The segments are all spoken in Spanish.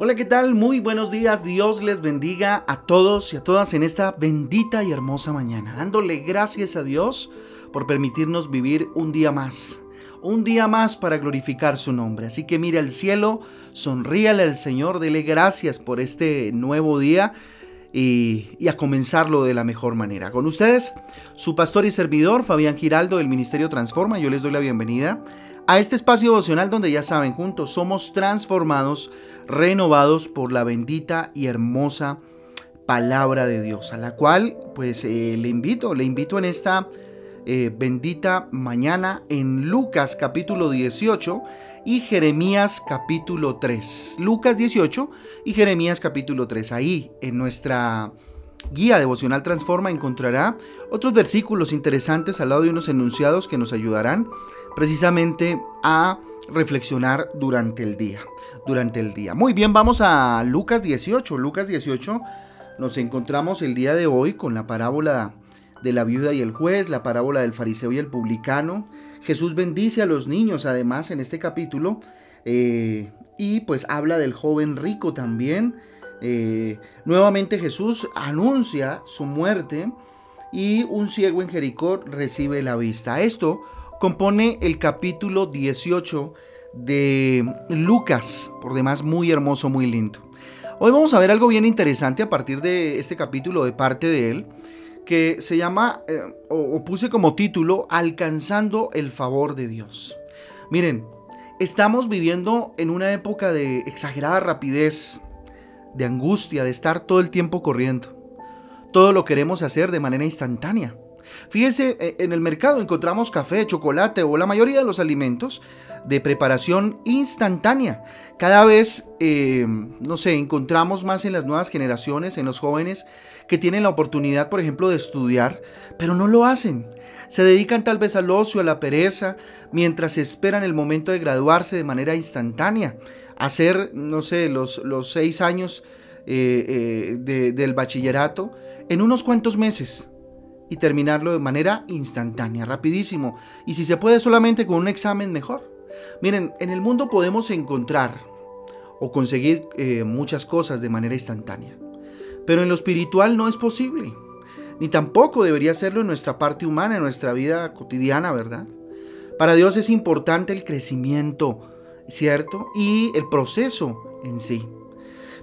Hola, ¿qué tal? Muy buenos días. Dios les bendiga a todos y a todas en esta bendita y hermosa mañana. Dándole gracias a Dios por permitirnos vivir un día más. Un día más para glorificar su nombre. Así que mire al cielo, sonríale al Señor, dele gracias por este nuevo día y, y, a comenzarlo de la mejor manera. Con ustedes, su pastor y servidor, Fabián Giraldo del Ministerio Transforma. Yo les doy la bienvenida a este espacio devocional donde ya saben, juntos somos transformados, renovados por la bendita y hermosa palabra de Dios, a la cual pues eh, le invito, le invito en esta eh, bendita mañana en Lucas capítulo 18 y Jeremías capítulo 3. Lucas 18 y Jeremías capítulo 3. Ahí en nuestra guía devocional Transforma encontrará otros versículos interesantes al lado de unos enunciados que nos ayudarán precisamente a reflexionar durante el día. Durante el día. Muy bien, vamos a Lucas 18. Lucas 18 nos encontramos el día de hoy con la parábola de la viuda y el juez, la parábola del fariseo y el publicano. Jesús bendice a los niños además en este capítulo eh, y pues habla del joven rico también eh, nuevamente Jesús anuncia su muerte y un ciego en Jericó recibe la vista. Esto compone el capítulo 18 de Lucas, por demás muy hermoso, muy lindo. Hoy vamos a ver algo bien interesante a partir de este capítulo de parte de él, que se llama, eh, o puse como título, Alcanzando el favor de Dios. Miren, estamos viviendo en una época de exagerada rapidez, de angustia, de estar todo el tiempo corriendo. Todo lo queremos hacer de manera instantánea. Fíjense, e, en el mercado encontramos café, chocolate o la mayoría de los alimentos de preparación instantánea. Cada vez, eh, no sé, encontramos más en las nuevas generaciones, en los jóvenes, que tienen la oportunidad, por ejemplo, de estudiar, pero no lo hacen. Se dedican tal vez al ocio, a la pereza, mientras esperan el momento de graduarse de manera instantánea hacer, no sé, los, los seis años eh, eh, del bachillerato en unos cuantos meses y terminarlo de manera instantánea, rapidísimo. Y si se puede solamente con un examen, mejor. Miren, en el mundo podemos encontrar o conseguir eh, muchas cosas de manera instantánea. Pero en lo espiritual no es posible. Ni tampoco debería serlo en nuestra parte humana, en nuestra vida cotidiana, ¿verdad? Para Dios es importante el crecimiento, ¿cierto? Y el proceso en sí.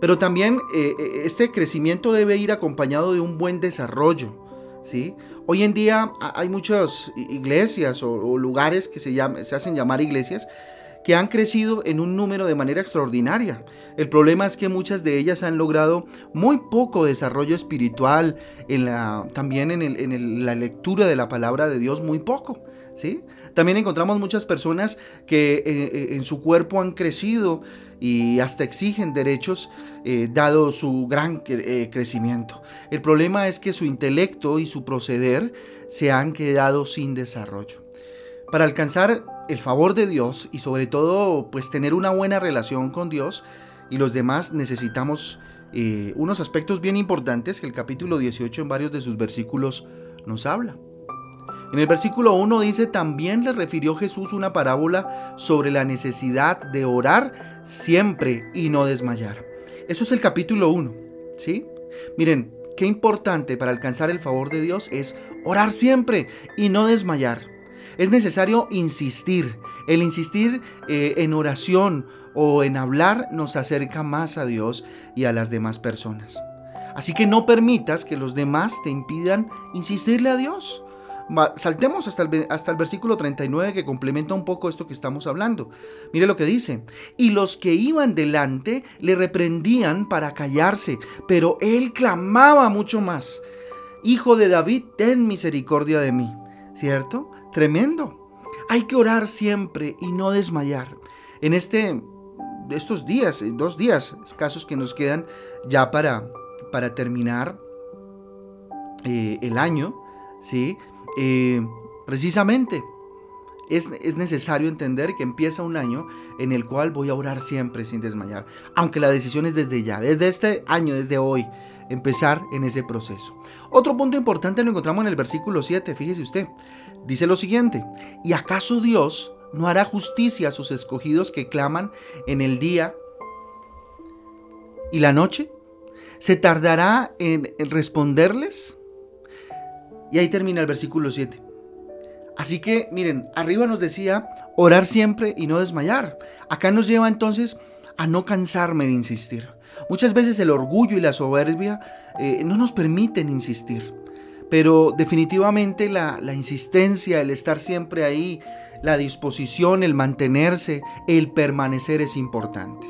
Pero también eh, eh, este crecimiento debe ir acompañado de un buen desarrollo, ¿sí? Hoy en día hay muchas iglesias o, lugares que se, se hacen llamar iglesias que han crecido en un número de manera extraordinaria. El problema es que muchas de ellas han logrado muy poco desarrollo espiritual, en la, también en, la lectura de la palabra de Dios, muy poco. ¿sí? También encontramos muchas personas que eh, eh, en su cuerpo han crecido y hasta exigen derechos eh, dado su gran crecimiento. El problema es que su intelecto y su proceder se han quedado sin desarrollo. Para alcanzar el favor de Dios y sobre todo pues tener una buena relación con Dios y los demás necesitamos unos aspectos bien importantes que el capítulo 18 en varios de sus versículos nos habla. En el versículo 1 dice, también le refirió Jesús una parábola sobre la necesidad de orar siempre y no desmayar. Eso es el capítulo 1, ¿sí? Miren, qué importante para alcanzar el favor de Dios es orar siempre y no desmayar. Es necesario insistir. El insistir eh, en oración o en hablar nos acerca más a Dios y a las demás personas. Así que no permitas que los demás te impidan insistirle a Dios. Saltemos hasta el, hasta el versículo 39 que complementa un poco esto que estamos hablando. Mire lo que dice. Y los que iban delante le reprendían para callarse, pero él clamaba mucho más. Hijo de David, ten misericordia de mí. ¿Cierto? Tremendo. Hay que orar siempre y no desmayar. En este, estos días, dos días escasos que nos quedan ya para, para terminar eh, el año, ¿sí? Eh, precisamente es, es, necesario entender que empieza un año en el cual voy a orar siempre sin desmayar, aunque la decisión es desde ya, desde este año, desde hoy, empezar en ese proceso. Otro punto importante lo encontramos en el versículo 7, fíjese usted, dice lo siguiente, ¿y acaso Dios no hará justicia a sus escogidos que claman en el día ¿Y la noche? ¿Se tardará en responderles? Y ahí termina el versículo 7. Así que, miren, arriba nos decía orar siempre y no desmayar. Acá nos lleva entonces a no cansarme de insistir. Muchas veces el orgullo y la soberbia eh, no nos permiten insistir. Pero definitivamente la, la insistencia, el estar siempre ahí, la disposición, el mantenerse, el permanecer es importante.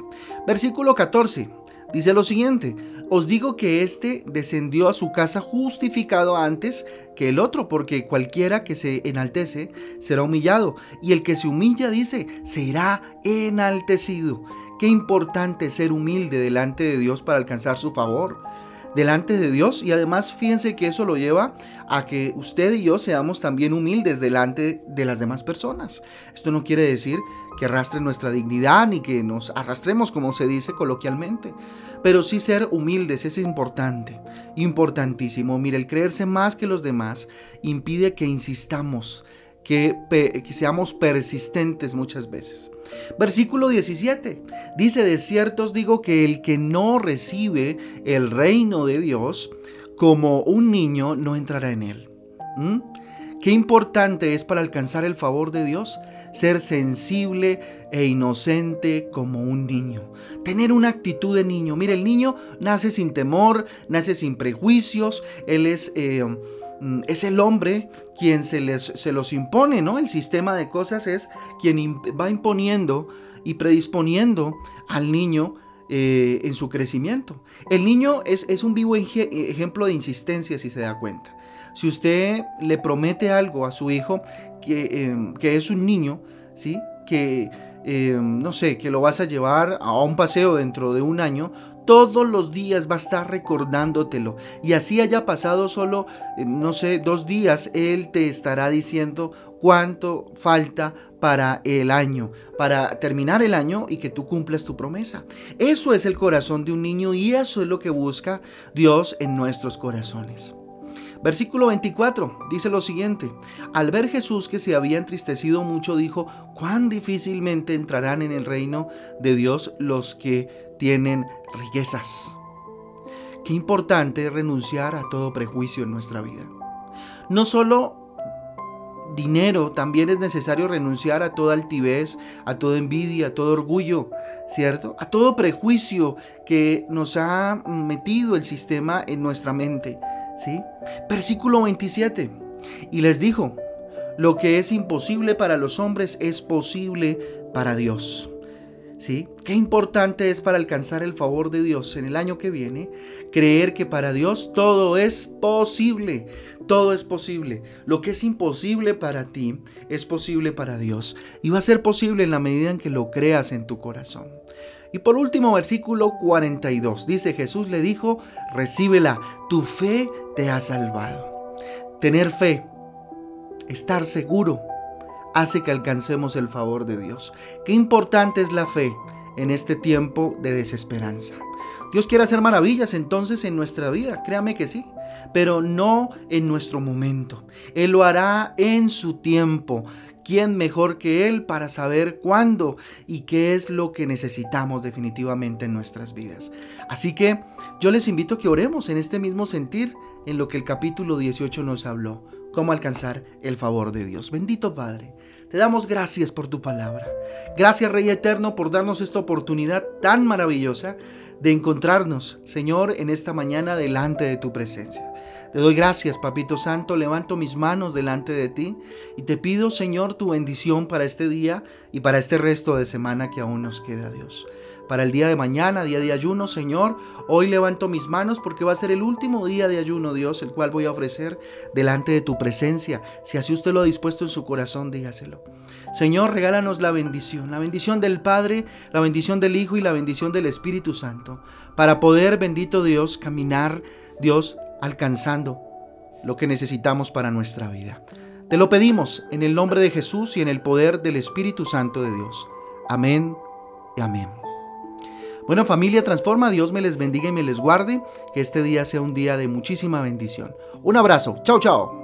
Versículo 14 dice lo siguiente, os digo que éste descendió a su casa justificado antes que el otro, porque cualquiera que se enaltece será humillado, y el que se humilla, dice, será enaltecido. Qué importante ser humilde delante de Dios para alcanzar su favor delante de Dios y además fíjense que eso lo lleva a que usted y yo seamos también humildes delante de las demás personas. Esto no quiere decir que arrastre nuestra dignidad ni que nos arrastremos como se dice coloquialmente, pero sí ser humildes es importante, importantísimo. Mire, el creerse más que los demás impide que insistamos que, seamos persistentes muchas veces. Versículo 17 dice, de cierto os digo que el que no recibe el reino de Dios como un niño no entrará en él. ¿Mm? Qué importante es para alcanzar el favor de Dios ser sensible e inocente como un niño. Tener una actitud de niño. Mire, el niño nace sin temor, nace sin prejuicios, él es... Eh, es el hombre quien se, les, se los impone, ¿no? El sistema de cosas es quien va imponiendo y predisponiendo al niño eh, en su crecimiento. El niño es, es un vivo ejemplo de insistencia, si se da cuenta. Si usted le promete algo a su hijo que, em, que es un niño, ¿sí? Que, em, no sé, que lo vas a llevar a un paseo dentro de un año, todos los días va a estar recordándotelo. Y así haya pasado solo, eh, no sé, dos días, Él te estará diciendo cuánto falta para el año, para terminar el año y que tú cumplas tu promesa. Eso es el corazón de un niño y eso es lo que busca Dios en nuestros corazones. Versículo 24 dice lo siguiente, al ver Jesús que se había entristecido mucho, dijo, cuán difícilmente entrarán en el reino de Dios los que tienen riquezas. Qué importante renunciar a todo prejuicio en nuestra vida. No solo dinero, también es necesario renunciar a toda altivez, a toda envidia, a todo orgullo, ¿cierto? A todo prejuicio que nos ha metido el sistema en nuestra mente. ¿sí? Versículo 27. Y les dijo, lo que es imposible para los hombres es posible para Dios. Qué importante es para alcanzar el favor de Dios en el año que viene, creer que para Dios todo es posible, todo es posible. Lo que es imposible para ti es posible para Dios y va a ser posible en la medida en que lo creas en tu corazón. Y por último, versículo 42, dice Jesús le dijo, recíbela, tu fe te ha salvado. Tener fe, estar seguro, hace que alcancemos el favor de Dios. Qué importante es la fe en este tiempo de desesperanza. Dios quiere hacer maravillas entonces en nuestra vida, créame que sí, pero no en nuestro momento. Él lo hará en su tiempo. ¿Quién mejor que Él para saber cuándo y qué es lo que necesitamos definitivamente en nuestras vidas? Así que yo les invito a que oremos en este mismo sentir en lo que el capítulo 18 nos habló, cómo alcanzar el favor de Dios. Bendito Padre, te damos gracias por tu palabra. Gracias Rey Eterno por darnos esta oportunidad tan maravillosa de encontrarnos, Señor, en esta mañana delante de tu presencia. Te doy gracias, Papito Santo, levanto mis manos delante de ti y te pido, Señor, tu bendición para este día y para este resto de semana que aún nos queda, Dios. Para el día de mañana, día de ayuno, Señor, hoy levanto mis manos porque va a ser el último día de ayuno, Dios, el cual voy a ofrecer delante de tu presencia. Si así usted lo ha dispuesto en su corazón, dígaselo. Señor, regálanos la bendición, la bendición del Padre, la bendición del Hijo y la bendición del Espíritu Santo, para poder, bendito Dios, caminar, Dios, alcanzando lo que necesitamos para nuestra vida. Te lo pedimos en el nombre de Jesús y en el poder del Espíritu Santo de Dios. Amén y amén. Bueno familia, transforma, Dios me les bendiga y me les guarde, que este día sea un día de muchísima bendición. Un abrazo, chao chao.